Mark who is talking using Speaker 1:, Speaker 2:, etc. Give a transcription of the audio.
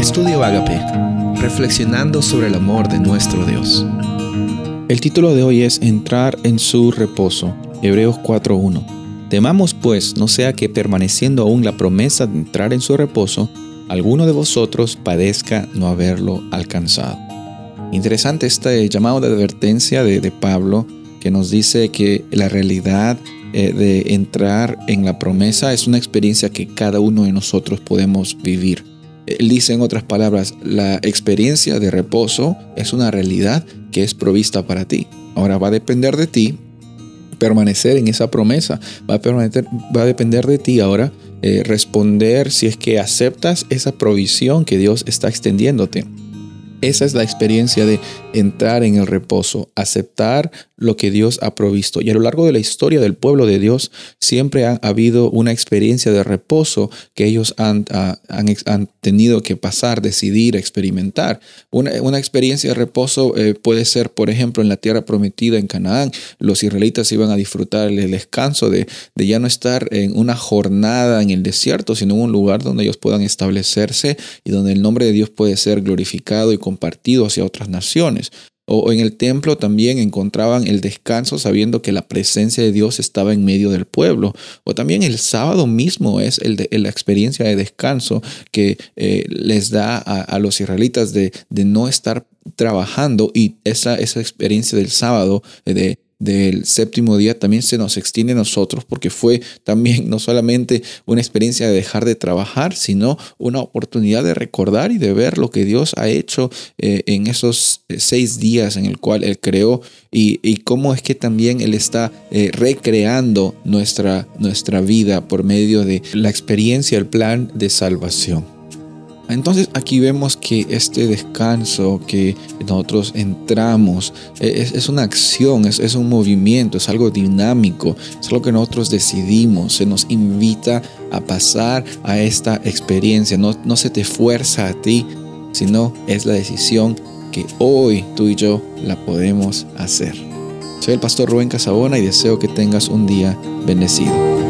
Speaker 1: Estudio Agape, reflexionando sobre el amor de nuestro Dios.
Speaker 2: El título de hoy es Entrar en su reposo, Hebreos 4.1. Temamos pues, no sea que permaneciendo aún la promesa de entrar en su reposo, alguno de vosotros padezca no haberlo alcanzado. Interesante este llamado de advertencia de, Pablo que nos dice que la realidad eh, de entrar en la promesa es una experiencia que cada uno de nosotros podemos vivir. Dice en otras palabras, la experiencia de reposo es una realidad que es provista para ti. Ahora va a depender de ti permanecer en esa promesa. Va a, va a depender de ti ahora eh, responder si es que aceptas esa provisión que Dios está extendiéndote. Esa es la experiencia de entrar en el reposo, aceptar lo que Dios ha provisto. Y a lo largo de la historia del pueblo de Dios siempre ha habido una experiencia de reposo que ellos han, ah, han, tenido que pasar, decidir, experimentar. Una, una experiencia de reposo eh, puede ser, por ejemplo, en la tierra prometida en Canaán. Los israelitas iban a disfrutar el descanso de, de ya no estar en una jornada en el desierto, sino en un lugar donde ellos puedan establecerse y donde el nombre de Dios puede ser glorificado y compartido hacia otras naciones. O en el templo también encontraban el descanso sabiendo que la presencia de Dios estaba en medio del pueblo. O también el sábado mismo es el de, la experiencia de descanso que eh, les da a, los israelitas de, de, no estar trabajando y esa, esa experiencia del sábado de del séptimo día también se nos extiende a nosotros porque fue también no solamente una experiencia de dejar de trabajar, sino una oportunidad de recordar y de ver lo que Dios ha hecho eh, en esos eh, seis días en el cual Él creó y, cómo es que también Él está eh, recreando nuestra, nuestra vida por medio de la experiencia, el plan de salvación. Entonces aquí vemos que este descanso que nosotros entramos e, es, una acción, es, un movimiento, es algo dinámico, es algo que nosotros decidimos, se nos invita a pasar a esta experiencia, no, no se te fuerza a ti, sino es la decisión que hoy tú y yo la podemos hacer. Soy el pastor Rubén Casabona y deseo que tengas un día bendecido.